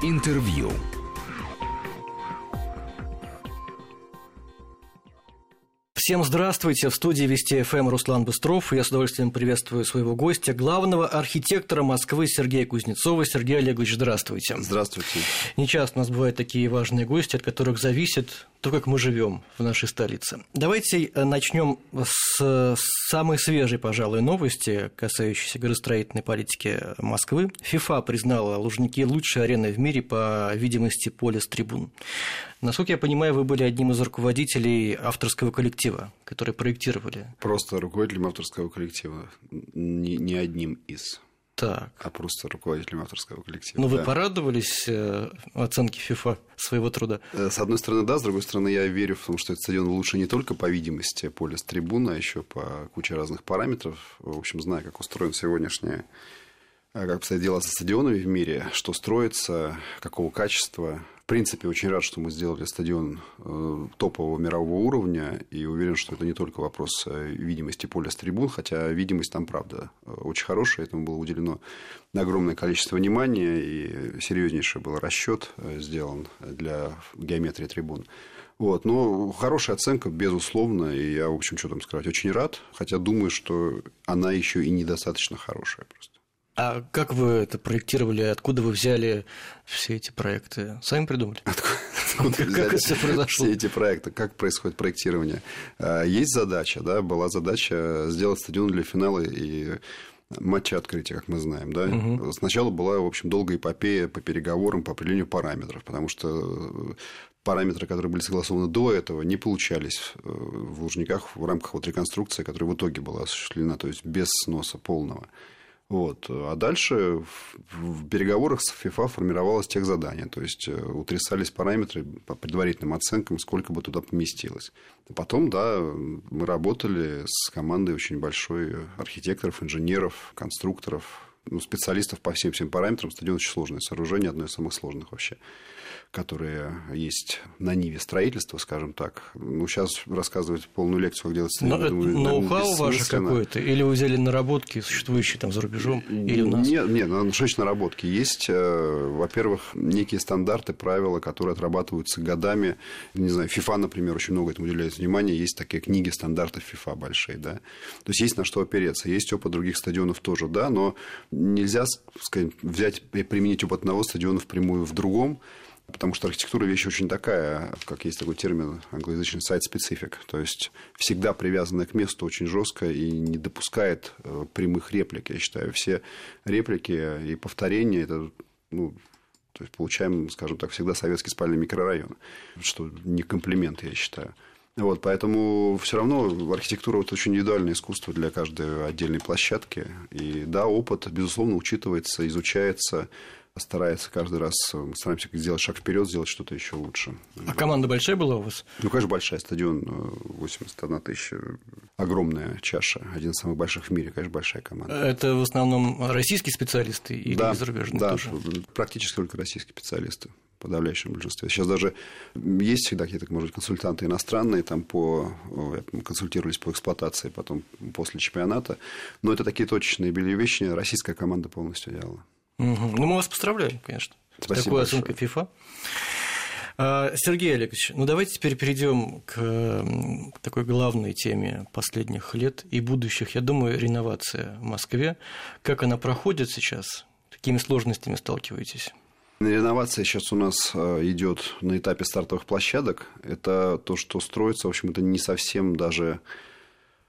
Интервью. Всем здравствуйте. В студии Вести ФМ Руслан Быстров. Я с удовольствием приветствую своего гостя, главного архитектора Москвы Сергея Кузнецова. Сергей Олегович, здравствуйте. Здравствуйте. Не часто у нас бывают такие важные гости, от которых зависит то, как мы живем в нашей столице. Давайте э, начнем с самой свежей, пожалуй, новости, касающейся градостроительной политики Москвы. ФИФА признала Лужники лучшей ареной в мире по видимости поля с трибун. Насколько я понимаю, вы были одним из руководителей авторского коллектива, который проектировали. Просто руководителем авторского коллектива, не, не одним из. Так. А просто руководителем авторского коллектива. Ну, вы да. порадовались э, оценке ФИФА своего труда? Э, с одной стороны, да, с другой стороны, я верю в том, что этот стадион лучше не только по видимости поля с трибуны, а еще по куче разных параметров. В общем, зная, как устроен сегодняшний э, как обстоят дела со стадионами в мире, что строится, какого качества, принципе, очень рад, что мы сделали стадион э, топового мирового уровня, и уверен, что это не только вопрос э, видимости поля с трибун, хотя видимость там, правда, э, очень хорошая, этому было уделено огромное количество внимания, и серьезнейший был расчет сделан для геометрии трибун. Вот, но хорошая оценка, безусловно, и я, в общем, что там сказать, очень рад, хотя думаю, что она еще и недостаточно хорошая просто. А как вы это проектировали? Откуда вы взяли все эти проекты? Сами придумали? Откуда, откуда как это все произошло? Все эти проекты, как происходит проектирование? А, есть задача, да, была задача сделать стадион для финала и матча открытия, как мы знаем. Да? Угу. Сначала была, в общем, долгая эпопея по переговорам, по определению параметров, потому что параметры, которые были согласованы до этого, не получались э, в Лужниках в рамках вот реконструкции, которая в итоге была осуществлена, то есть без сноса полного. Вот. А дальше в переговорах с ФИФА формировалось тех задание, то есть э, утрясались параметры по предварительным оценкам, сколько бы туда поместилось. Потом, да, мы работали с командой очень большой архитекторов, инженеров, конструкторов, специалистов по всем всем параметрам. Стадион очень сложное сооружение, одно из самых сложных вообще которые есть на Ниве строительства, скажем так. Ну, сейчас рассказывать полную лекцию, как делать Но это ноу-хау ваше какое-то? Или вы взяли наработки, существующие там за рубежом, или у нас? Нет, нет, ну, что наработки? Есть, э, во-первых, некие стандарты, правила, которые отрабатываются годами. Не знаю, ФИФА, например, очень много этому уделяет внимания. Есть такие книги стандартов ФИФА большие, да. То есть, есть на что опереться. Есть опыт других стадионов тоже, да, но нельзя, сказать, взять и применить опыт одного стадиона впрямую в другом. Потому что архитектура вещь очень такая, как есть такой термин англоязычный site-specific. То есть всегда привязанная к месту очень жестко и не допускает э, прямых реплик. Я считаю, все реплики и повторения это ну, то есть получаем, скажем так, всегда советский спальный микрорайон, что не комплимент, я считаю. Вот, поэтому все равно архитектура это очень индивидуальное искусство для каждой отдельной площадки. И да, опыт, безусловно, учитывается, изучается старается каждый раз, э, мы стараемся сделать шаг вперед, сделать что-то еще лучше. А команда большая была у вас? Ну, конечно, большая. Стадион 81 э, тысяча. Огромная чаша. Один из самых больших в мире, конечно, большая команда. Это в основном российские специалисты или да, зарубежные да, тоже? практически только российские специалисты подавляющем большинстве. Сейчас даже есть всегда какие-то, может быть, консультанты иностранные, там по, консультировались по эксплуатации потом после чемпионата, но это такие точечные вещи, российская команда полностью делала. Угу. Ну, мы вас поздравляем, конечно. Спасибо такой оценкой FIFA. А, Сергей Олегович, ну давайте теперь перейдем к такой главной теме последних лет и будущих. Я думаю, реновация в Москве. Как она проходит сейчас? Какими сложностями сталкиваетесь? Реновация сейчас у нас а, идет на этапе стартовых площадок. Это то, что строится, в общем, это не совсем даже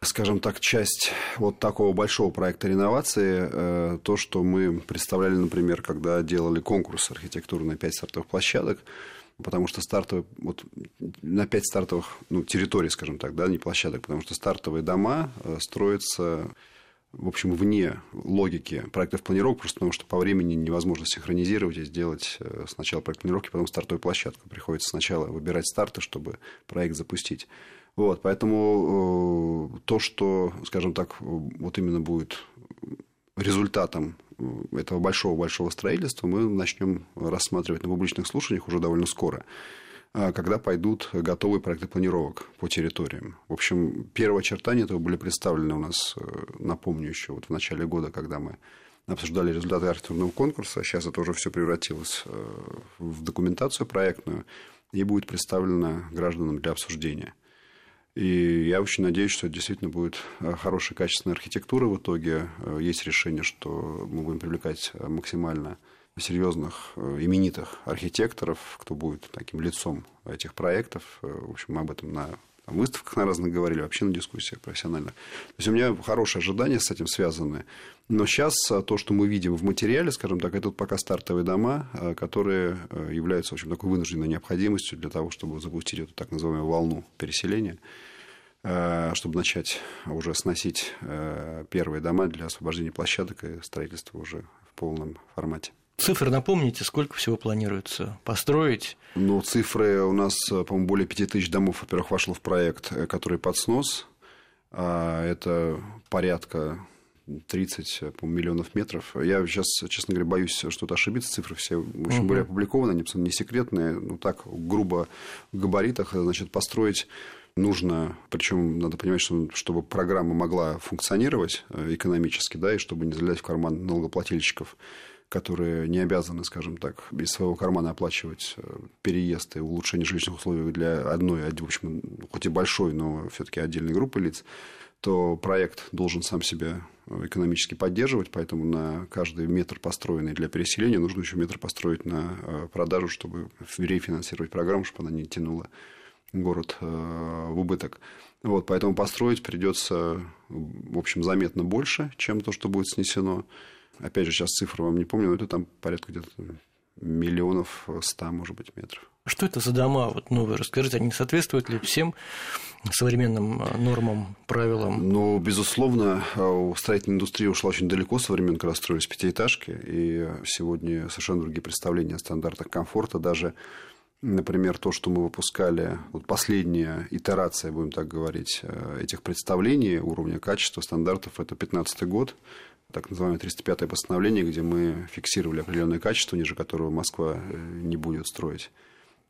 скажем так, часть вот такого большого проекта реновации, э, то, что мы представляли, например, когда делали конкурс архитектуры на 5 стартовых площадок, потому что стартовые, вот на 5 стартовых, ну, территорий, скажем так, да, не площадок, потому что стартовые дома э, строятся в общем, вне логики проектов планировок, просто потому что по времени невозможно синхронизировать и сделать э, сначала проект планировки, потом стартовую площадку. Приходится сначала выбирать старты, чтобы проект запустить. Вот, поэтому э, то, что, скажем так, вот именно будет результатом э, этого большого-большого строительства, мы начнем рассматривать на публичных слушаниях уже довольно скоро когда пойдут готовые проекты планировок по территориям. В общем, первые очертания этого были представлены у нас, э, напомню, еще вот в начале года, когда мы обсуждали результаты архитектурного конкурса. Сейчас это уже все превратилось в документацию проектную и будет представлено гражданам для обсуждения. И я очень надеюсь, что это действительно будет хорошая, качественная архитектура в итоге. Есть решение, что мы будем привлекать максимально серьезных, именитых архитекторов, кто будет таким лицом этих проектов. В общем, мы об этом на там, выставках на разных говорили, вообще на дискуссиях профессиональных. То есть у меня хорошие ожидания с этим связаны. Но сейчас а, то, что мы видим в материале, скажем так, это пока стартовые дома, которые являются, в общем, такой вынужденной необходимостью для того, чтобы запустить эту так называемую волну переселения чтобы начать уже сносить первые дома для освобождения площадок и строительства уже в полном формате. Цифры напомните, сколько всего планируется построить? Ну, цифры у нас, по-моему, более 5000 домов, во-первых, вошло в проект, э, который под снос. А это порядка 30 миллионов метров. Я сейчас, честно говоря, боюсь что-то ошибиться. Цифры все, в общем, угу. были опубликованы, они не секретные. Ну, так, грубо в габаритах, значит, построить нужно, причем надо понимать, что чтобы программа могла функционировать э, экономически, да, и чтобы не залезать в карман налогоплательщиков, которые не обязаны, скажем так, из своего кармана оплачивать э, переезд и улучшение жилищных условий для одной, в общем, хоть и большой, но все-таки отдельной группы лиц, то проект должен сам себя э, экономически поддерживать, поэтому на каждый метр, построенный для переселения, нужно еще метр построить на э, продажу, чтобы рефинансировать программу, чтобы она не тянула город в убыток. Вот, поэтому построить придется, в общем, заметно больше, чем то, что будет снесено. Опять же, сейчас цифру вам не помню, но это там порядка где-то миллионов ста, может быть, метров. Что это за дома вот новые? Расскажите, они соответствуют ли всем современным а, нормам, правилам? Ну, безусловно, а, строительная индустрия ушла очень далеко со времен, когда строились пятиэтажки, и сегодня совершенно другие представления о стандартах комфорта. Даже, например, то, что мы выпускали, вот последняя итерация, будем так говорить, э, этих представлений уровня качества, стандартов, это 15 год, так называемое 305-е постановление, где мы фиксировали определенное качество, ниже которого Москва э, не будет строить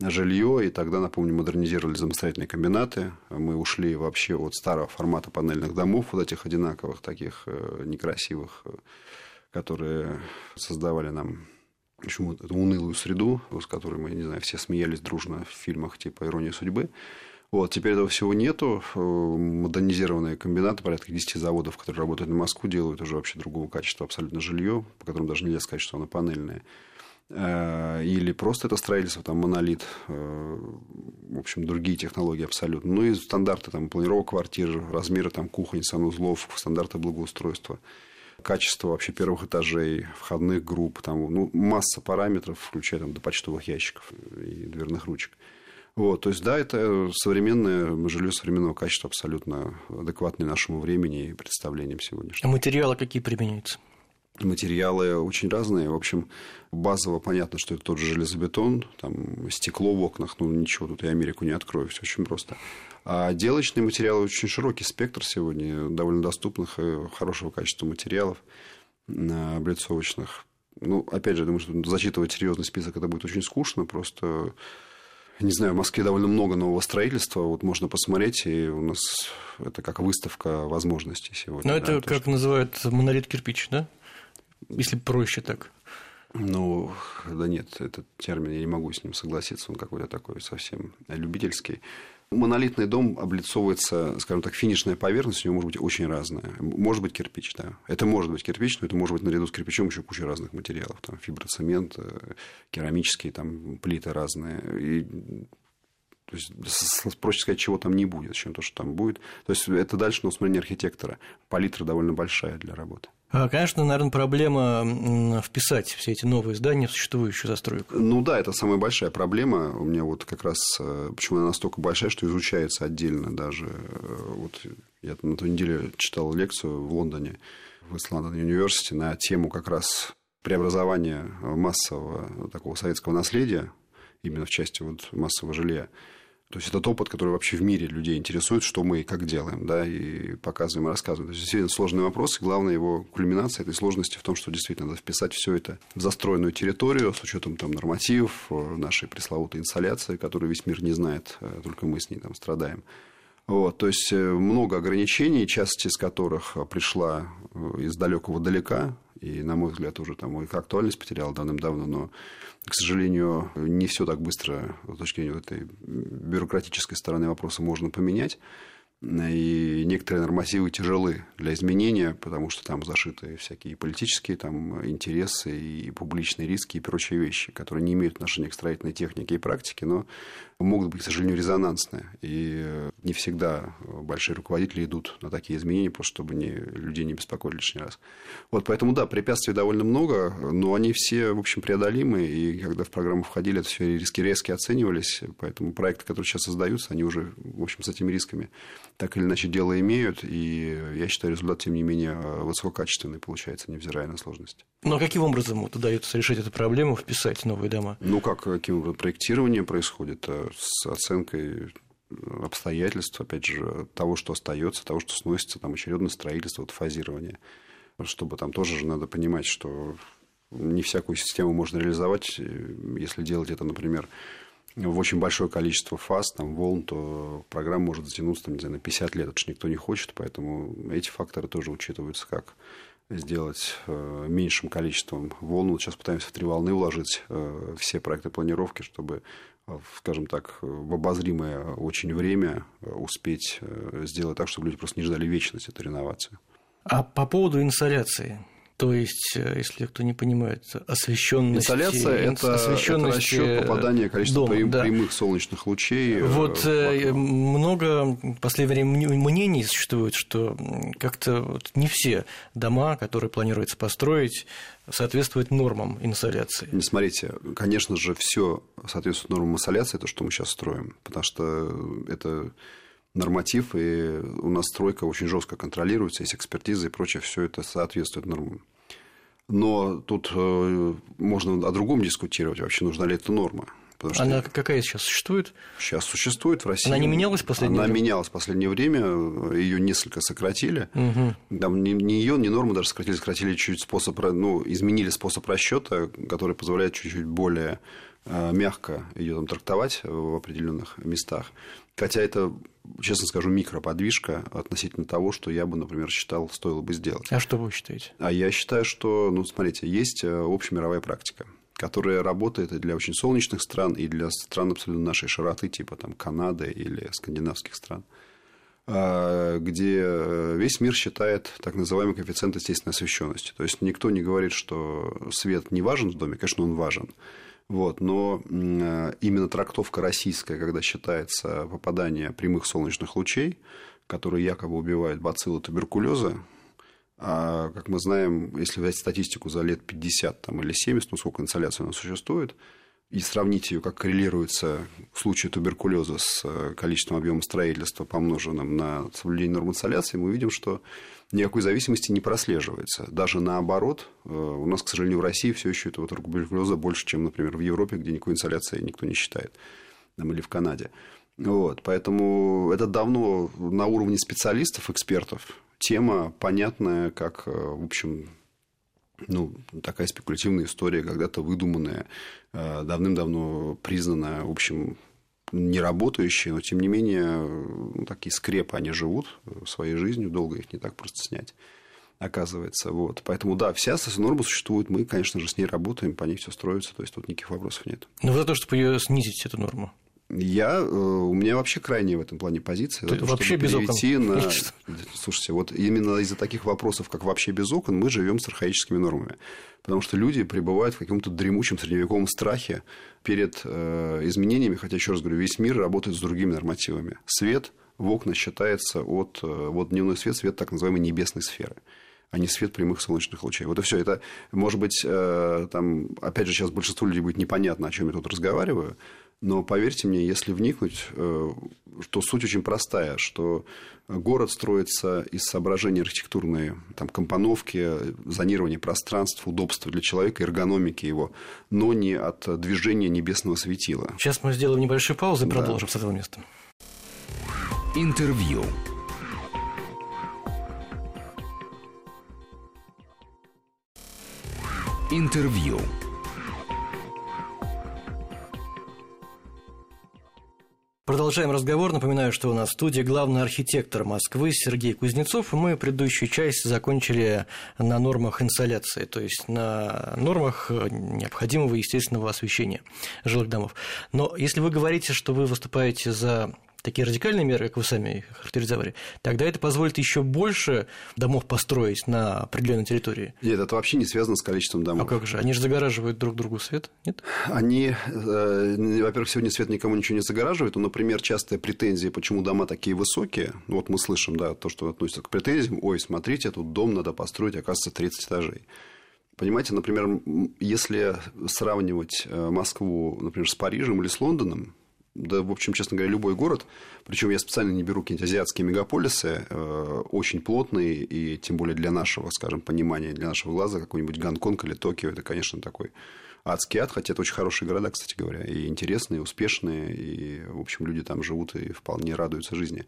жилье, и тогда, напомню, модернизировали самостоятельные комбинаты. Мы ушли вообще от старого формата панельных домов, вот этих одинаковых, таких э, некрасивых, э, которые создавали нам почему эту унылую среду, с которой мы, не знаю, все смеялись дружно в фильмах типа «Ирония судьбы». Вот, теперь этого всего нету. Э, модернизированные комбинаты, порядка 10 заводов, которые работают на Москву, делают уже вообще другого качества абсолютно жилье, по которому даже нельзя сказать, что оно панельное. Э, или просто это строительство, там, монолит, э, в общем, другие технологии абсолютно. Ну и стандарты там, планировок квартир, размеры там, кухонь, санузлов, стандарты благоустройства качество вообще первых этажей, входных групп, там, ну, масса параметров, включая там, до почтовых ящиков и дверных ручек. Вот, то есть, да, это современное жилье современного качества, абсолютно адекватное нашему времени и представлениям сегодняшним. А материалы какие применяются? Материалы очень разные. В общем, базово понятно, что это тот же железобетон, там стекло в окнах, ну ничего тут я Америку не открою, все очень просто. А отделочные материалы очень широкий спектр сегодня, довольно доступных хорошего качества материалов облицовочных. Ну, опять же, я думаю, что зачитывать серьезный список это будет очень скучно, просто не знаю, в Москве довольно много нового строительства. Вот можно посмотреть, и у нас это как выставка возможностей сегодня. Но да, это как что... называют монолит кирпич, да? Если проще так. Ну, да нет, этот термин, я не могу с ним согласиться, он какой-то такой совсем любительский. Монолитный дом облицовывается, скажем так, финишная поверхность, у него может быть очень разная. Может быть кирпич, да. Это может быть кирпич, но это может быть наряду с кирпичом еще куча разных материалов. Там фиброцемент, э, керамические там, плиты разные. И то есть, проще сказать, чего там не будет, чем то, что там будет. То есть, это дальше на усмотрение архитектора. Палитра довольно большая для работы. А, конечно, наверное, проблема вписать все эти новые здания в существующую застройку. Ну да, это самая большая проблема. У меня вот как раз, э, почему она настолько большая, что изучается отдельно даже. Э, вот я на той неделе читал лекцию в Лондоне, в Исландон университете, на тему как раз преобразования массового такого советского наследия, именно в части вот массового жилья. То есть, этот опыт, который вообще в мире людей интересует, что мы и как делаем, да, и показываем, и рассказываем. То есть, действительно сложный вопрос, и главная его кульминация этой сложности в том, что действительно надо вписать все это в застроенную территорию с учетом там, нормативов, э, нашей пресловутой инсоляции, которую весь мир не знает, э, только мы с ней там страдаем. Вот, то есть много ограничений, часть из которых пришла из далекого далека, и, на мой взгляд, уже там их актуальность потеряла давным-давно, но, к сожалению, не все так быстро с точки зрения этой бюрократической стороны вопроса можно поменять. И некоторые нормативы тяжелы для изменения, потому что там зашиты всякие политические там, интересы и публичные риски и прочие вещи, которые не имеют отношения к строительной технике и практике, но могут быть, к сожалению, резонансные. И не всегда большие руководители идут на такие изменения, просто чтобы не, людей не беспокоить лишний раз. Вот, поэтому, да, препятствий довольно много, но они все, в общем, преодолимы. И когда в программу входили, это все риски резко оценивались. Поэтому проекты, которые сейчас создаются, они уже, в общем, с этими рисками так или иначе дело имеют. И я считаю, результат, тем не менее, высококачественный получается, невзирая на сложности. Ну, а каким образом вот удается решить эту проблему, вписать новые дома? Ну, как, каким образом? Проектирование происходит э, с оценкой обстоятельств, опять же, того, что остается, того, что сносится, там очередное строительство, вот фазирование. Чтобы там тоже же надо понимать, что не всякую систему можно реализовать, э, если делать это, например, в очень большое количество фаз, там, волн, то программа может затянуться там, не знаю, на 50 лет. Это же никто не хочет, поэтому эти факторы тоже учитываются, как сделать э, меньшим количеством волн. Вот сейчас пытаемся в три волны уложить э, все проекты планировки, чтобы, э, скажем так, в обозримое очень время успеть сделать так, чтобы люди просто не ждали вечность этой реновации. А по поводу инсоляции, то есть, э, если кто не понимает, освещенность. Инсоляция – это, это расчет попадания количества дома, прям, да. прямых солнечных лучей. Э, вот э, много в последнее время мнений существует, что как-то вот не все дома, которые планируется построить, соответствуют нормам инсоляции. Смотрите, конечно же, все соответствует нормам инсоляции, то, что мы сейчас строим, потому что это норматив, и у нас стройка очень жестко контролируется, есть экспертиза и прочее, все это соответствует нормам. Но тут э, можно о другом дискутировать, вообще нужна ли эта норма. Потому что Она какая сейчас существует? Сейчас существует в России. Она не менялась в последнее Она время? менялась в последнее время, ее несколько сократили. Угу. Там не, не ее, не норму даже сократили, сократили чуть способ, ну, изменили способ расчета, который позволяет чуть-чуть более э, мягко ее там трактовать в определенных местах. Хотя это, честно скажу, микроподвижка относительно того, что я бы, например, считал, стоило бы сделать. А что вы считаете? А я считаю, что, ну, смотрите, есть э, общемировая практика которая работает и для очень солнечных стран, и для стран абсолютно нашей широты, типа там Канады или скандинавских стран, а, где э, весь мир считает так называемый коэффициент естественной освещенности. То есть никто не говорит, что свет не важен в доме, конечно, он важен. Вот, но э, именно трактовка российская, когда считается попадание прямых солнечных лучей, которые якобы убивают бациллы туберкулеза, а, как мы знаем, если взять статистику за лет 50 там, или 70, ну, сколько инсоляции у нас существует, и сравнить ее, как коррелируется в случае туберкулеза с э, количеством объема строительства, помноженным на соблюдение норм инсоляции, мы видим, что никакой зависимости не прослеживается. Даже наоборот, э, у нас, к сожалению, в России все еще этого туберкулеза больше, чем, например, в Европе, где никакой инсоляции никто не считает, или в Канаде. Вот, поэтому это давно на уровне специалистов, экспертов, тема понятная, как, э, в общем, ну, такая спекулятивная история, когда-то выдуманная, э, давным-давно признанная, в общем, не работающие, но тем не менее ну, такие скрепы они живут своей жизнью, долго их не так просто снять оказывается. Вот. Поэтому, да, вся норма существует, мы, конечно же, с ней работаем, по ней все строится, то есть тут никаких вопросов нет. Вы за то, чтобы ее снизить, эту норму? Я, э, у меня вообще крайняя в этом плане позиция. То, вообще без окон. На... Слушайте, вот именно из-за таких вопросов, как вообще без окон, мы живем с архаическими нормами. Потому что люди пребывают в каком-то дремучем средневековом страхе перед э, изменениями, хотя, еще раз говорю, весь мир работает с другими нормативами. Свет в окна считается от... Э, вот дневной свет, свет так называемой небесной сферы а не свет прямых солнечных лучей. Вот и все. Это, может быть, э, там, опять же, сейчас большинству людей будет непонятно, о чем я тут разговариваю, но поверьте мне, если вникнуть, э, то суть очень простая, что город строится из соображений архитектурной там, компоновки, зонирования пространств, удобства для человека, эргономики его, но не от движения небесного светила. Сейчас мы сделаем небольшую паузу и да. продолжим с этого места. Интервью. Интервью. Продолжаем разговор. Напоминаю, что у нас в студии главный архитектор Москвы Сергей Кузнецов. Мы предыдущую часть закончили на нормах инсоляции, то есть на нормах необходимого естественного освещения жилых домов. Но если вы говорите, что вы выступаете за такие радикальные меры, как вы сами характеризовали, тогда это позволит еще больше домов построить на определенной территории. Нет, это вообще не связано с количеством домов. А как же? Они же загораживают друг другу свет, нет? Они, э, во-первых, сегодня свет никому ничего не загораживает. Ну, например, частая претензия, почему дома такие высокие. Ну, вот мы слышим, да, то, что относится к претензиям. Ой, смотрите, тут дом надо построить, оказывается, 30 этажей. Понимаете, например, если сравнивать э, Москву, например, с Парижем или с Лондоном, да, в общем, честно говоря, любой город, причем я специально не беру какие-нибудь азиатские мегаполисы, э, очень плотные, и тем более для нашего, скажем, понимания, для нашего глаза, какой-нибудь Гонконг или Токио, это, конечно, такой адский ад, хотя это очень хорошие города, кстати говоря, и интересные, и успешные, и, в общем, люди там живут и вполне радуются жизни.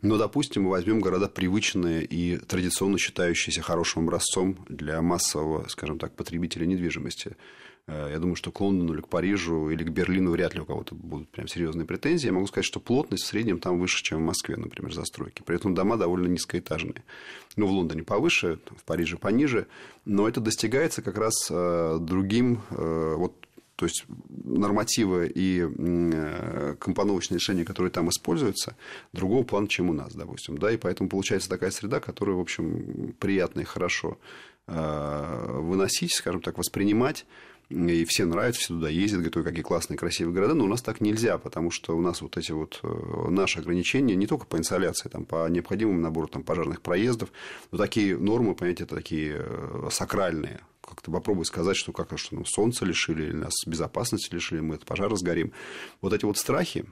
Но, допустим, мы возьмем города привычные и традиционно считающиеся хорошим образцом для массового, скажем так, потребителя недвижимости – я думаю, что к Лондону или к Парижу или к Берлину вряд ли у кого-то будут прям серьезные претензии. Я могу сказать, что плотность в среднем там выше, чем в Москве, например, застройки. При этом дома довольно низкоэтажные. Ну, в Лондоне повыше, в Париже пониже. Но это достигается как раз э, другим, э, вот то есть нормативы и компоновочные решения, которые там используются, другого плана, чем у нас, допустим. Да? И поэтому получается такая среда, которую, в общем, приятно и хорошо выносить, скажем так, воспринимать и все нравятся, все туда ездят, говорят, какие классные, красивые города, но у нас так нельзя, потому что у нас вот эти вот э, наши ограничения не только по инсоляции, там, по необходимому набору там, пожарных проездов, но такие нормы, понимаете, это такие э, сакральные, как-то попробуй сказать, что как что ну, солнце лишили, или нас безопасности лишили, мы от пожара сгорим. Вот эти вот страхи,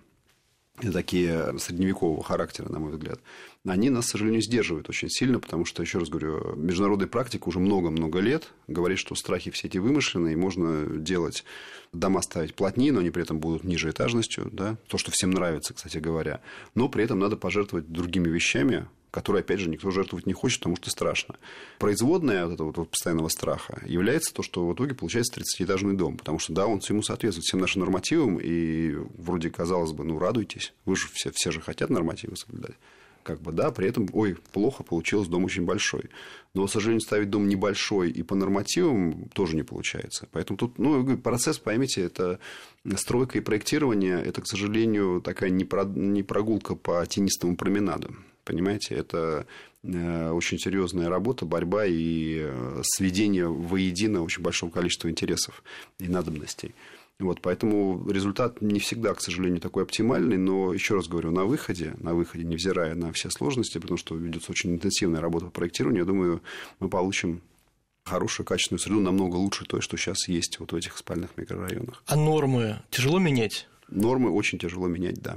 такие средневекового характера, на мой взгляд, они нас, к сожалению, сдерживают очень сильно, потому что, еще раз говорю, международная практика уже много-много лет говорит, что страхи все эти вымышленные, и можно делать дома ставить плотнее, но они при этом будут ниже этажностью, да, то, что всем нравится, кстати говоря, но при этом надо пожертвовать другими вещами, которые, опять же, никто жертвовать не хочет, потому что страшно. Производная от этого вот постоянного страха является то, что в итоге получается 30-этажный дом, потому что, да, он ему соответствует всем нашим нормативам, и вроде, казалось бы, ну, радуйтесь, вы же все, все же хотят нормативы соблюдать как бы, да, при этом, ой, плохо получилось, дом очень большой. Но, к сожалению, ставить дом небольшой и по нормативам тоже не получается. Поэтому тут, ну, процесс, поймите, это стройка и проектирование, это, к сожалению, такая не прогулка по тенистому променаду. Понимаете, это э, очень серьезная работа, борьба и э, сведение воедино очень большого количества интересов и надобностей. Вот, поэтому результат не всегда, к сожалению, такой оптимальный, но еще раз говорю, на выходе, на выходе, невзирая на все сложности, потому что ведется очень интенсивная работа по проектированию, я думаю, мы получим хорошую, качественную среду, намного лучше той, что сейчас есть вот в этих спальных микрорайонах. А нормы тяжело менять? Нормы очень тяжело менять, да.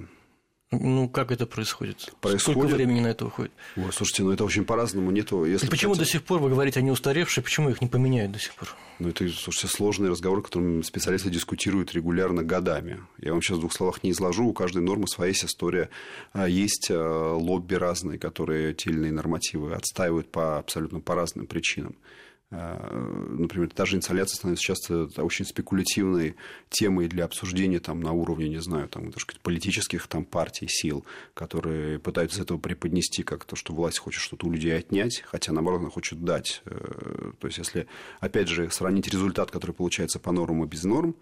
Ну, как это происходит? происходит? Сколько времени на это уходит? Ой, слушайте, ну это очень по-разному. Нету, если И почему хотите... до сих пор, вы говорите, они устаревшие, почему их не поменяют до сих пор? Ну, это, слушайте, сложный разговор, которым специалисты дискутируют регулярно годами. Я вам сейчас в двух словах не изложу, у каждой нормы своя есть история. А есть а, лобби разные, которые те или иные нормативы отстаивают по абсолютно по разным причинам. Э, например, даже инсоляция становится часто очень спекулятивной темой для обсуждения там, на уровне, не знаю, там, даже политических там, партий, сил, которые пытаются этого преподнести как то, что власть хочет что-то у людей отнять, хотя, наоборот, она хочет дать. Э, то есть, если, опять же, сравнить результат, который получается по нормам и без норм,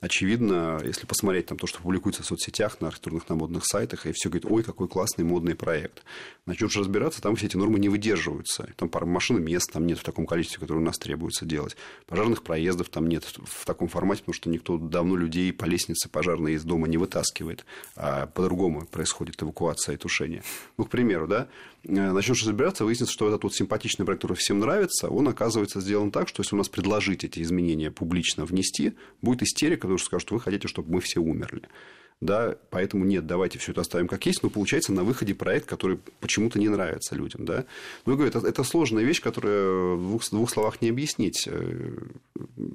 очевидно, если посмотреть там то, что публикуется в соцсетях, на архитектурных, на модных сайтах, и все говорит, ой, какой классный модный проект. Начнешь разбираться, там все эти нормы не выдерживаются. Там пара машин мест там нет в таком количестве, которое у нас требуется делать. Пожарных проездов там нет в таком формате, потому что никто давно людей по лестнице пожарной из дома не вытаскивает, а по-другому происходит эвакуация и тушение. Ну, к примеру, да, начнешь разбираться, выяснится, что этот вот симпатичный проект, который всем нравится, он оказывается сделан так, что если у нас предложить эти изменения публично внести, будет истерика, потому что скажут, что вы хотите, чтобы мы все умерли. Да, поэтому нет, давайте все это оставим как есть, но получается на выходе проект, который почему-то не нравится людям. Да? Ну, говорю, это, это сложная вещь, которую в двух, в двух словах не объяснить. Э,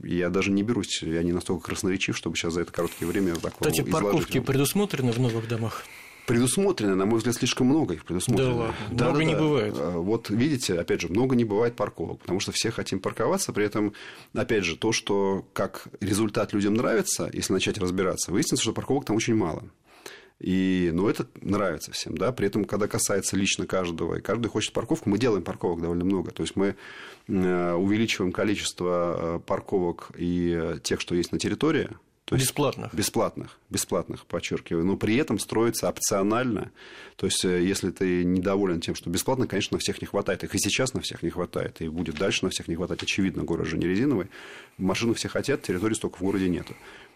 я даже не берусь, я не настолько красноречив, чтобы сейчас за это короткое время так Кстати, парковки вам. предусмотрены в новых домах? Предусмотрено, на мой взгляд, слишком много их предусмотрено. Да ладно, да, много да, не да. бывает. А, вот видите, опять же, много не бывает парковок, потому что все хотим парковаться, при этом, опять же, то, что как результат людям нравится, если начать разбираться, выяснится, что парковок там очень мало. И, ну, это нравится всем, да. При этом, когда касается лично каждого, и каждый хочет парковку, мы делаем парковок довольно много. То есть мы э, увеличиваем количество э, парковок и тех, что есть на территории, то есть бесплатных. Бесплатных, бесплатных, подчеркиваю. Но при этом строится опционально. То есть, э, если ты недоволен тем, что бесплатно, конечно, на всех не хватает. Их и сейчас на всех не хватает. И будет дальше на всех не хватать. Очевидно, город же не резиновый. Машины все хотят, территории столько в городе нету.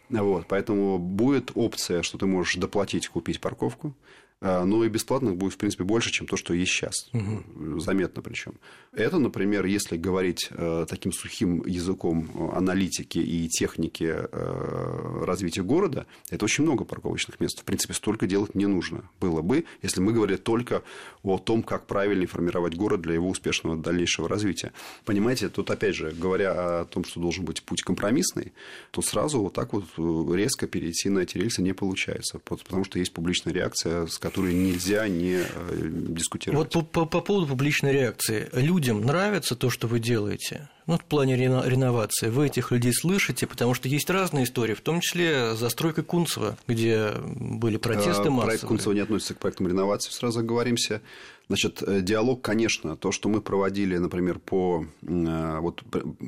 Вот, поэтому будет опция, что ты можешь доплатить, купить парковку. А, но и бесплатных будет, в принципе, больше, чем то, что есть сейчас. Угу. Заметно причем. Это, например, если говорить э, таким сухим языком аналитики и техники э, развития города, это очень много парковочных мест. В принципе, столько делать не нужно было бы, если мы говорили только о том, как правильно формировать город для его успешного дальнейшего развития. Понимаете, тут, опять же, говоря о том, что должен быть путь компромиссный, то сразу вот так вот э, резко перейти на эти рельсы не получается, потому что есть публичная реакция, с которые нельзя не э, дискутировать. Вот по, по, по поводу публичной реакции. Людям нравится то, что вы делаете? Ну, в плане реновации. Вы этих людей слышите, потому что есть разные истории, в том числе застройка Кунцева, где были протесты а, массовые. Проект Кунцева не относится к проектам реновации, сразу оговоримся. Значит, э, диалог, конечно, то, что мы проводили, например, по, э, вот,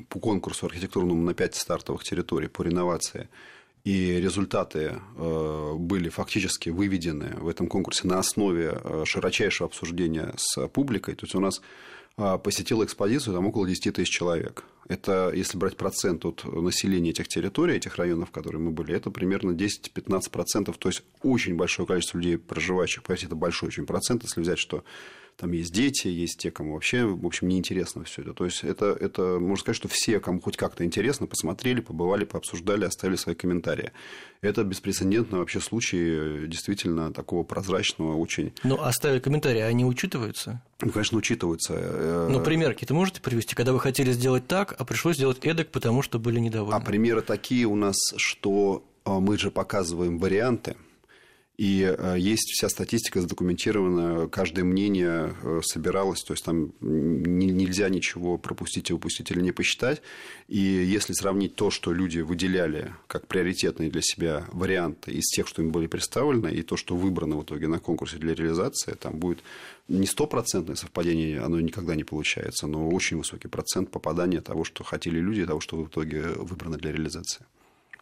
по конкурсу архитектурному на пять стартовых территорий по реновации – и результаты э, были фактически выведены в этом конкурсе на основе э, широчайшего обсуждения с публикой. То есть у нас э, посетило экспозицию там около 10 тысяч человек. Это, если брать процент от населения этих территорий, этих районов, в которых мы были, это примерно 10-15%. То есть очень большое количество людей, проживающих, поверьте, это большой очень процент, если взять, что там есть дети, есть те, кому вообще, в общем, неинтересно все это. То есть, это, это, можно сказать, что все, кому хоть как-то интересно, посмотрели, побывали, пообсуждали, оставили свои комментарии. Это беспрецедентный вообще случай действительно такого прозрачного очень... Ну, оставили комментарии, они учитываются? Ну, конечно, учитываются. Ну, примеры какие-то можете привести, когда вы хотели сделать так, а пришлось сделать эдак, потому что были недовольны? А примеры такие у нас, что а, мы же показываем варианты – и э, есть вся статистика задокументирована, каждое мнение э, собиралось, то есть там нельзя ничего пропустить и упустить или не посчитать. И если сравнить то, что люди выделяли как приоритетные для себя варианты из тех, что им были представлены, и то, что выбрано в итоге на конкурсе для реализации, там будет не стопроцентное совпадение, оно никогда не получается, но очень высокий процент попадания того, что хотели люди, того, что в итоге выбрано для реализации.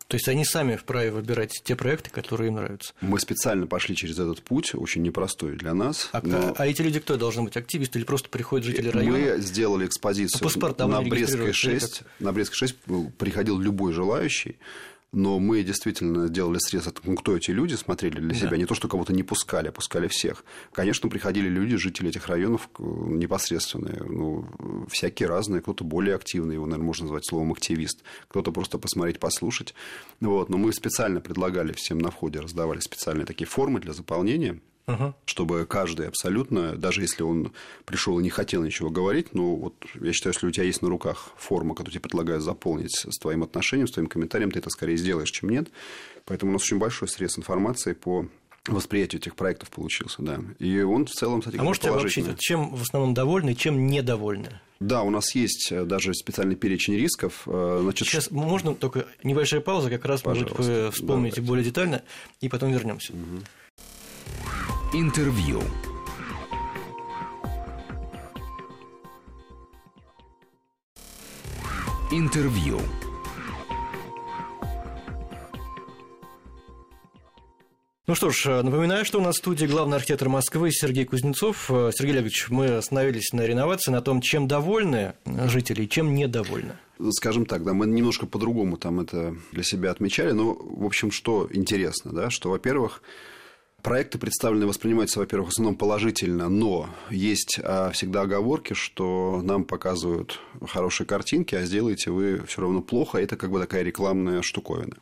То есть они сами вправе выбирать те проекты, которые им нравятся. Мы специально пошли через этот путь, очень непростой для нас. А, но... а эти люди кто должны быть? Активисты или просто приходят жители района? Мы сделали экспозицию а на Брестской 6. На Брестской 6 приходил любой желающий но мы действительно делали срез, ну, кто эти люди, смотрели для себя, да. не то, что кого-то не пускали, а пускали всех. Конечно, приходили люди, жители этих районов непосредственные, ну, всякие разные, кто-то более активный, его, наверное, можно назвать словом активист, кто-то просто посмотреть, послушать. Вот. Но мы специально предлагали всем на входе, раздавали специальные такие формы для заполнения, Угу. Чтобы каждый абсолютно, даже если он пришел и не хотел ничего говорить, ну вот я считаю, если у тебя есть на руках форма, которую тебе предлагают заполнить с твоим отношением, с твоим комментарием, ты это скорее сделаешь, чем нет. Поэтому у нас очень большой срез информации по восприятию этих проектов получился, да. И он в целом, кстати, А можете обобщить, чем в основном довольны, чем недовольны? Да, у нас есть э, даже специальный перечень рисков. Э, значит... Сейчас можно только небольшая пауза, как раз, Пожалуйста. может, вы вспомните Давайте. более детально, и потом вернемся. Угу. Интервью. Интервью. Ну что ж, напоминаю, что у нас в студии главный архитектор Москвы Сергей Кузнецов. Сергей Олегович, мы остановились на реновации, на том, чем довольны жители и чем недовольны. Скажем так, да, мы немножко по-другому там это для себя отмечали, но, в общем, что интересно, да, что, во-первых, Проекты представлены воспринимаются, во-первых, в основном положительно, но есть а, всегда оговорки, что нам показывают хорошие картинки, а сделаете вы все равно плохо. Это как бы такая рекламная штуковина.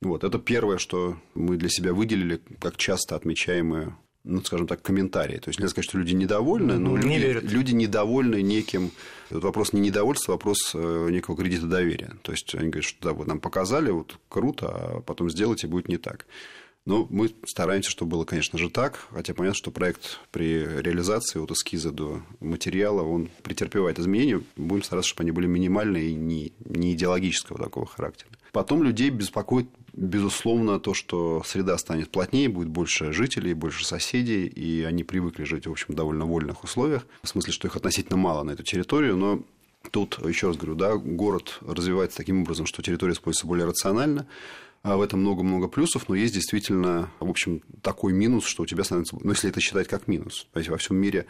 Вот, это первое, что мы для себя выделили, как часто отмечаемые ну, скажем так, комментарии. То есть нельзя сказать, что люди недовольны, но не люди, люди недовольны неким... Вот вопрос не недовольства, вопрос э, некого кредита доверия. То есть они говорят, что да, вот нам показали, вот круто, а потом сделайте, будет не так. Ну, мы стараемся, чтобы было, конечно же, так. Хотя понятно, что проект при реализации от эскиза до материала, он претерпевает изменения. Будем стараться, чтобы они были минимальные и не, не идеологического такого характера. Потом людей беспокоит безусловно, то, что среда станет плотнее, будет больше жителей, больше соседей, и они привыкли жить, в общем, довольно вольных условиях, в смысле, что их относительно мало на эту территорию, но Тут, еще раз говорю, да, город развивается таким образом, что территория используется более рационально, а в этом много-много плюсов, но есть действительно, в общем, такой минус, что у тебя становится... Ну, если это считать как минус. То есть, во всем мире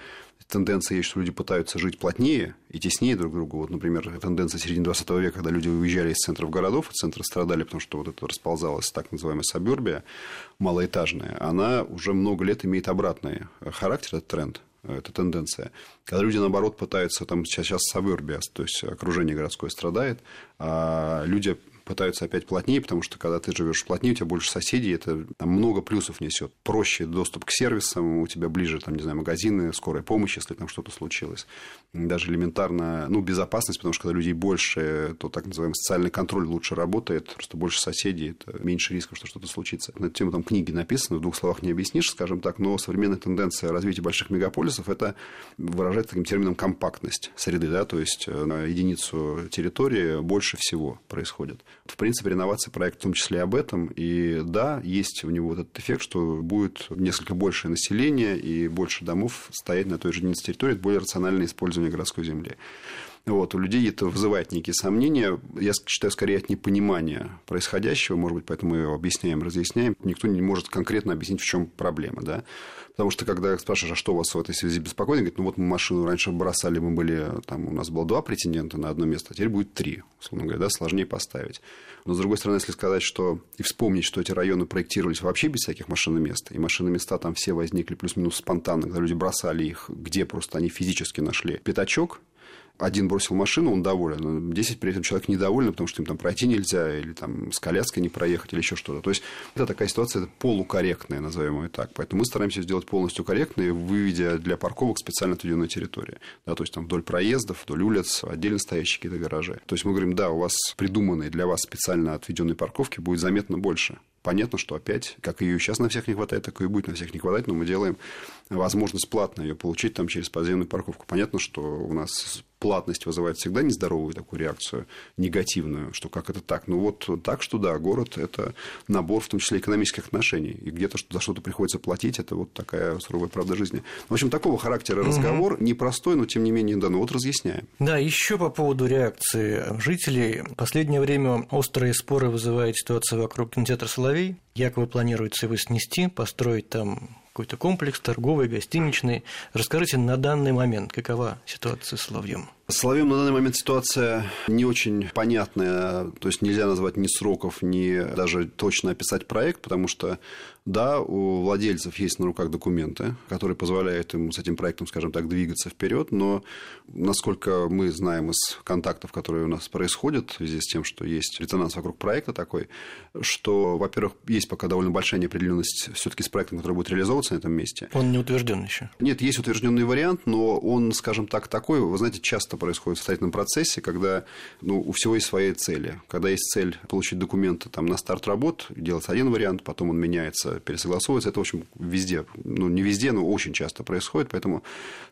тенденция есть, что люди пытаются жить плотнее и теснее друг к другу. Вот, например, тенденция середины 20 века, когда люди уезжали из центров городов, центры страдали, потому что вот это расползалась так называемая сабербия малоэтажная, она уже много лет имеет обратный характер, этот тренд эта тенденция. Когда люди, наоборот, пытаются, там сейчас сабербия, то есть окружение городское страдает, а люди пытаются опять плотнее, потому что когда ты живешь плотнее, у тебя больше соседей, это там, много плюсов несет. Проще доступ к сервисам, у тебя ближе, там, не знаю, магазины, скорая помощь, если там что-то случилось. Даже элементарно, ну, безопасность, потому что когда людей больше, то так называемый социальный контроль лучше работает, просто больше соседей, это меньше рисков, что что-то случится. На тему там книги написаны, в двух словах не объяснишь, скажем так, но современная тенденция развития больших мегаполисов это выражается таким термином компактность среды, да, то есть э, на единицу территории больше всего происходит. В принципе, реновация проекта в том числе об этом. И да, есть у него вот этот эффект, что будет несколько большее население и больше домов стоять на той же единице территории, это более рациональное использование городской земли. Вот, у людей это вызывает некие сомнения. Я считаю, скорее от непонимания происходящего, может быть, поэтому мы объясняем, разъясняем. Никто не может конкретно объяснить, в чем проблема. Да? Потому что, когда спрашиваешь, а что вас в этой связи беспокоит, говорит, ну вот мы машину раньше бросали, мы были, там у нас было два претендента на одно место, а теперь будет три, условно говоря, да, сложнее поставить. Но, с другой стороны, если сказать, что и вспомнить, что эти районы проектировались вообще без всяких машиномест, и машиноместа там все возникли плюс-минус спонтанно, когда люди бросали их, где просто они физически нашли пятачок, один бросил машину, он доволен, 10 при этом человек недоволен, потому что им там пройти нельзя, или там с коляской не проехать, или еще что-то. То есть, это такая ситуация это полукорректная, назовем ее так. Поэтому мы стараемся сделать полностью корректной, выведя для парковок специально отведенную территорию. Да, то есть, там вдоль проездов, вдоль улиц, отдельно стоящие какие-то гаражи. То есть, мы говорим, да, у вас придуманные для вас специально отведенные парковки будет заметно больше. Понятно, что опять, как ее сейчас на всех не хватает, так и будет на всех не хватать, но мы делаем возможность платно ее получить там через подземную парковку. Понятно, что у нас платность вызывает всегда нездоровую такую реакцию, негативную, что как это так. Ну, вот так, что да, город – это набор, в том числе, экономических отношений. И где-то за что-то приходится платить, это вот такая суровая правда жизни. В общем, такого характера разговор, угу. непростой, но, тем не менее, да, ну вот разъясняем. Да, еще по поводу реакции жителей. В последнее время острые споры вызывает ситуация вокруг кинотеатра «Соловей». Якобы планируется его снести, построить там какой-то комплекс торговый, гостиничный. Расскажите на данный момент, какова ситуация с Соловьем? Соловьем на данный момент ситуация не очень понятная, то есть нельзя назвать ни сроков, ни даже точно описать проект, потому что да, у владельцев есть на руках документы, которые позволяют им с этим проектом, скажем так, двигаться вперед, но насколько мы знаем из контактов, которые у нас происходят в связи с тем, что есть резонанс вокруг проекта такой, что, во-первых, есть пока довольно большая неопределенность все-таки с проектом, который будет реализовываться на этом месте. Он не утвержден еще. Нет, есть утвержденный вариант, но он, скажем так, такой, вы знаете, часто происходит в строительном процессе, когда ну, у всего есть свои цели. Когда есть цель получить документы там, на старт работ, делается один вариант, потом он меняется пересогласовывается. Это, в общем, везде, ну, не везде, но очень часто происходит. Поэтому,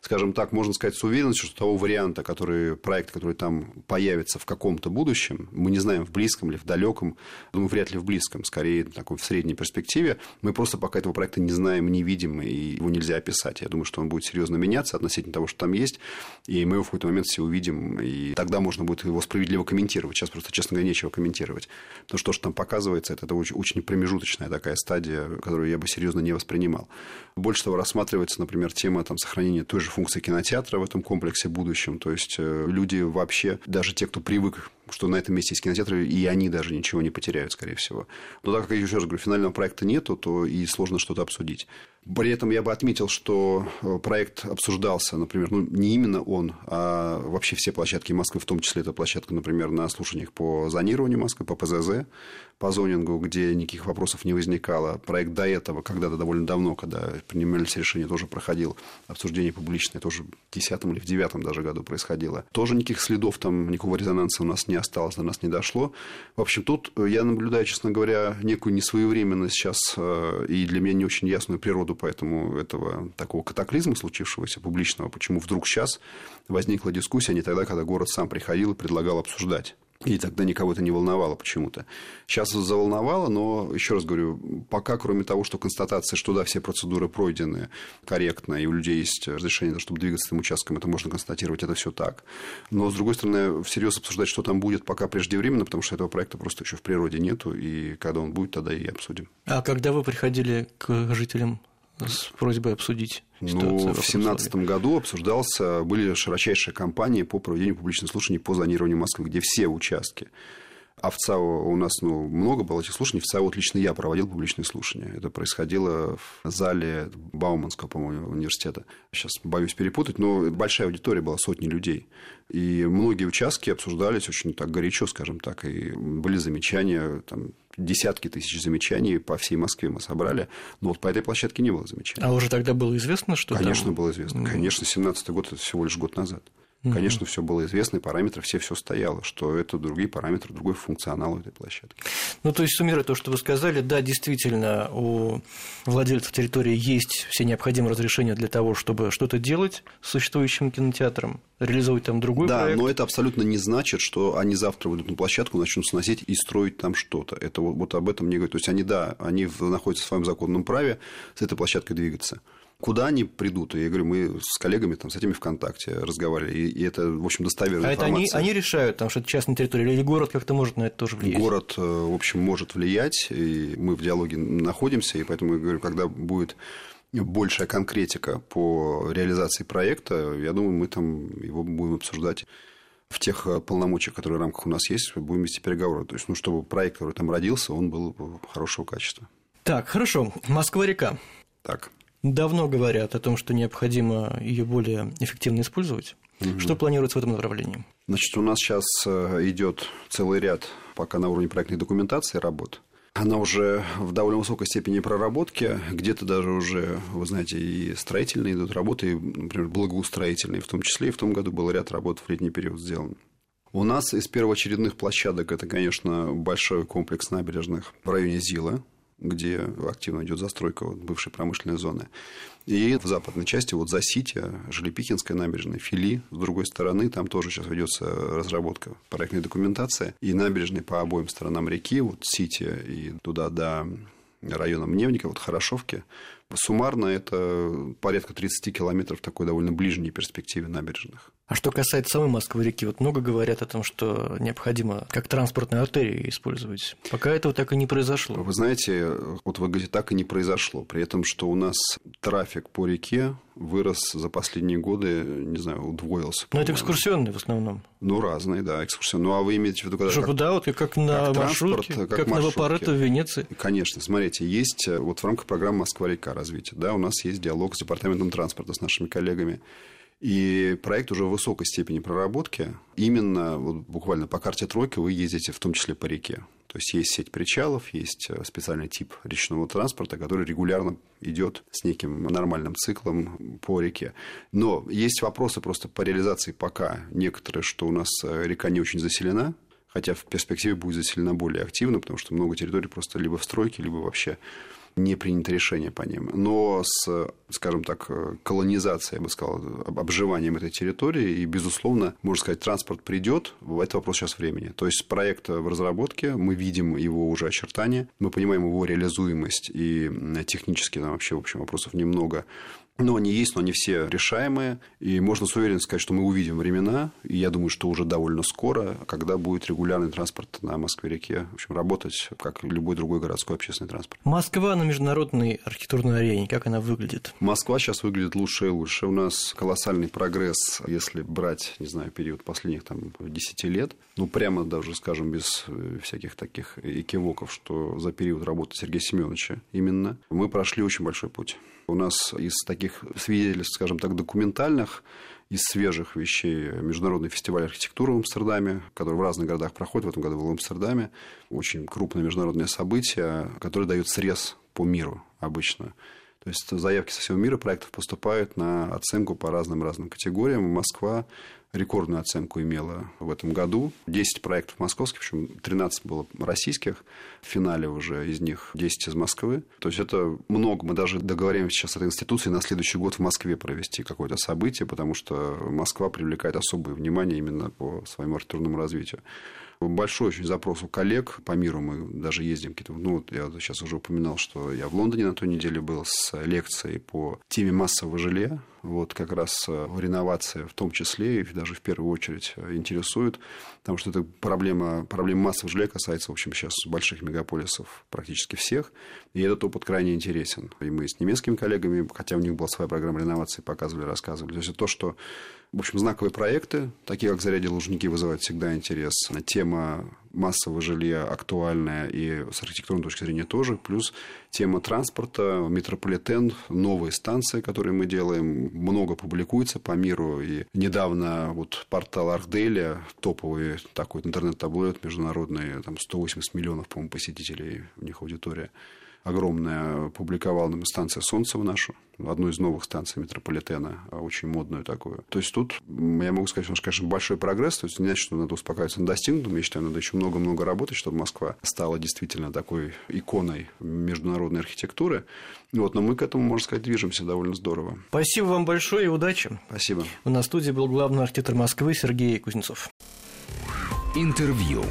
скажем так, можно сказать с уверенностью, что того варианта, который, проект, который там появится в каком-то будущем, мы не знаем, в близком или в далеком, думаю, вряд ли в близком, скорее такой в средней перспективе. Мы просто пока этого проекта не знаем, не видим, и его нельзя описать. Я думаю, что он будет серьезно меняться относительно того, что там есть, и мы его в какой-то момент все увидим, и тогда можно будет его справедливо комментировать. Сейчас просто, честно говоря, нечего комментировать. Потому что то, что там показывается, это, это очень, очень промежуточная такая стадия которую я бы серьезно не воспринимал. Больше того, рассматривается, например, тема там, сохранения той же функции кинотеатра в этом комплексе в будущем. То есть э, люди вообще, даже те, кто привык что на этом месте есть кинотеатры, и они даже ничего не потеряют, скорее всего. Но так как, еще раз говорю, финального проекта нету, то и сложно что-то обсудить. При этом я бы отметил, что э, проект обсуждался, например, ну, не именно он, а вообще все площадки Москвы, в том числе эта площадка, например, на слушаниях по зонированию Москвы, по ПЗЗ, по зонингу, где никаких вопросов не возникало. Проект до этого, когда-то довольно давно, когда принимались решения, тоже проходил обсуждение публичное, тоже в 2010 или в 2009 даже году происходило. Тоже никаких следов там, никакого резонанса у нас не осталось, до нас не дошло. В общем, тут я наблюдаю, честно говоря, некую несвоевременность сейчас э, и для меня не очень ясную природу поэтому этого такого катаклизма случившегося публичного, почему вдруг сейчас возникла дискуссия, а не тогда, когда город сам приходил и предлагал обсуждать И тогда никого это не волновало почему-то. Сейчас заволновало, но, еще раз говорю, пока, кроме того, что констатация, что да, все процедуры пройдены корректно, и у людей есть разрешение, чтобы двигаться этим участком, это можно констатировать, это все так. Но, с другой стороны, всерьез обсуждать, что там будет, пока преждевременно, потому что этого проекта просто еще в природе нету, и когда он будет, тогда и обсудим. А когда вы приходили к жителям с просьбой обсудить ситуацию? Ну, в 2017 году обсуждался, были широчайшие кампании по проведению публичных слушаний по зонированию Москвы, где все участки а в ЦАО у нас ну, много было этих слушаний. В ЦАО вот лично я проводил публичные слушания. Это происходило в зале Бауманского, по-моему, университета. Сейчас боюсь перепутать, но большая аудитория была, сотни людей. И многие участки обсуждались очень так горячо, скажем так, и были замечания, там, десятки тысяч замечаний по всей Москве мы собрали, но вот по этой площадке не было замечаний. А уже тогда было известно, что Конечно, там... было известно. Конечно, 17 год – это всего лишь год назад. Конечно, все было известно, и параметры все все стояло, что это другие параметры, другой функционал этой площадки. Ну, то есть, суммируя то, что вы сказали, да, действительно, у владельцев территории есть все необходимые разрешения для того, чтобы что-то делать с существующим кинотеатром, реализовать там другой да, проект. Да, но это абсолютно не значит, что они завтра выйдут на площадку, начнут сносить и строить там что-то. Это вот, вот об этом не говорят. То есть, они, да, они находятся в своем законном праве с этой площадкой двигаться. Куда они придут? Я говорю, мы с коллегами там, с этими ВКонтакте разговаривали, и, и это, в общем, достоверная а информация. это они, они решают, там, что это частная территория, или город как-то может на это тоже влиять? Город, э, в общем, может влиять, и мы в диалоге находимся, и поэтому я говорю, когда будет большая конкретика по реализации проекта, я думаю, мы там его будем обсуждать в тех э, полномочиях, которые в рамках у нас есть, будем вести переговоры. То есть, ну, чтобы проект, который там родился, он был хорошего качества. Так, хорошо. Москва-река. Так давно говорят о том, что необходимо ее более эффективно использовать. Угу. Что планируется в этом направлении? Значит, у нас сейчас э, идет целый ряд, пока на уровне проектной документации работ. Она уже в довольно высокой степени проработки, где-то даже уже, вы знаете, и строительные идут работы, и, например, благоустроительные, в том числе и в том году был ряд работ в летний период сделан. У нас из первоочередных площадок это, конечно, большой комплекс набережных в районе Зила, где активно идет застройка вот, бывшей промышленной зоны. И в западной части, вот за Сити, Желепикинская набережная, Фили, с другой стороны, там тоже сейчас ведется разработка проектной документации. И набережные по обоим сторонам реки, вот Сити и туда до района Мневника, вот Хорошовки, суммарно это порядка 30 километров такой довольно ближней перспективе набережных. А что касается самой Москвы-реки, вот много говорят о том, что необходимо как транспортную артерию использовать. Пока этого так и не произошло. Вы знаете, вот вы говорите, так и не произошло. При этом, что у нас трафик по реке вырос за последние годы, не знаю, удвоился. Но это экскурсионный в основном. Ну, разные, да, экскурсионные. Ну, а вы имеете в виду, когда... Чтобы, как, да, вот как на как маршрутке, как, как на Вапорето в Венеции. Конечно, смотрите, есть вот в рамках программы «Москва-река» развития, да, у нас есть диалог с департаментом транспорта, с нашими коллегами. И проект уже в высокой степени проработки. Именно вот буквально по карте тройки вы ездите в том числе по реке. То есть есть сеть причалов, есть э, специальный тип речного транспорта, который регулярно идет с неким нормальным циклом по реке. Но есть вопросы просто по реализации пока некоторые, что у нас э, река не очень заселена, хотя в перспективе будет заселена более активно, потому что много территорий просто либо в стройке, либо вообще не принято решение по ним. Но с, скажем так, колонизацией, я бы сказал, обживанием этой территории, и, безусловно, можно сказать, транспорт придет, это вопрос сейчас времени. То есть проект в разработке, мы видим его уже очертания, мы понимаем его реализуемость, и технически там вообще, в общем, вопросов немного. Но они есть, но они все решаемые. И можно с уверенностью сказать, что мы увидим времена, и я думаю, что уже довольно скоро, когда будет регулярный транспорт на Москве-реке, в общем, работать, как любой другой городской общественный транспорт. Москва на международной архитектурной арене, как она выглядит? Москва сейчас выглядит лучше и лучше. У нас колоссальный прогресс, если брать, не знаю, период последних там 10 лет. Ну, прямо даже, скажем, без э, всяких таких экивоков, что за период работы Сергея Семеновича именно, мы прошли очень большой путь. У нас из таких свидетельств, скажем так, документальных, из свежих вещей Международный фестиваль архитектуры в Амстердаме, который в разных городах проходит, в этом году был в Амстердаме. Очень крупное международное событие, которое дает срез по миру обычно. То есть заявки со всего мира проектов поступают на оценку по разным-разным категориям. Москва рекордную оценку имела в этом году. 10 проектов московских, причем 13 было российских. В финале уже из них 10 из Москвы. То есть это много. Мы даже договоримся сейчас с этой институцией на следующий год в Москве провести какое-то событие, потому что Москва привлекает особое внимание именно по своему архитектурному развитию. Большой очень запрос у коллег по миру. Мы даже ездим какие-то... Ну, вот я сейчас уже упоминал, что я в Лондоне на той неделе был с лекцией по теме массового жилья вот как раз э, реновация в том числе и даже в первую очередь э, интересует, потому что эта проблема, проблема массового жилья касается, в общем, сейчас больших мегаполисов практически всех, и этот опыт крайне интересен. И мы с немецкими коллегами, хотя у них была своя программа реновации, показывали, рассказывали. То есть, это то, что в общем, знаковые проекты, такие как «Заряди Лужники», вызывают всегда интерес. Тема массового жилья актуальная и с архитектурной точки зрения тоже. Плюс тема транспорта, метрополитен, новые станции, которые мы делаем. Много публикуется по миру. И недавно вот портал Архделя, топовый такой интернет-таблоид международный, там 180 миллионов, по-моему, посетителей у них аудитория огромная, публиковал нам станция Солнцева нашу, одну из новых станций метрополитена, а очень модную такую. То есть тут, я могу сказать, что, конечно, большой прогресс, то есть не значит, что надо успокаиваться на достигнутом, я считаю, надо еще много-много работать, чтобы Москва стала действительно такой иконой международной архитектуры. Вот, но мы к этому, можно сказать, движемся довольно здорово. Спасибо вам большое и удачи. Спасибо. У нас в студии был главный архитектор Москвы Сергей Кузнецов. Интервью.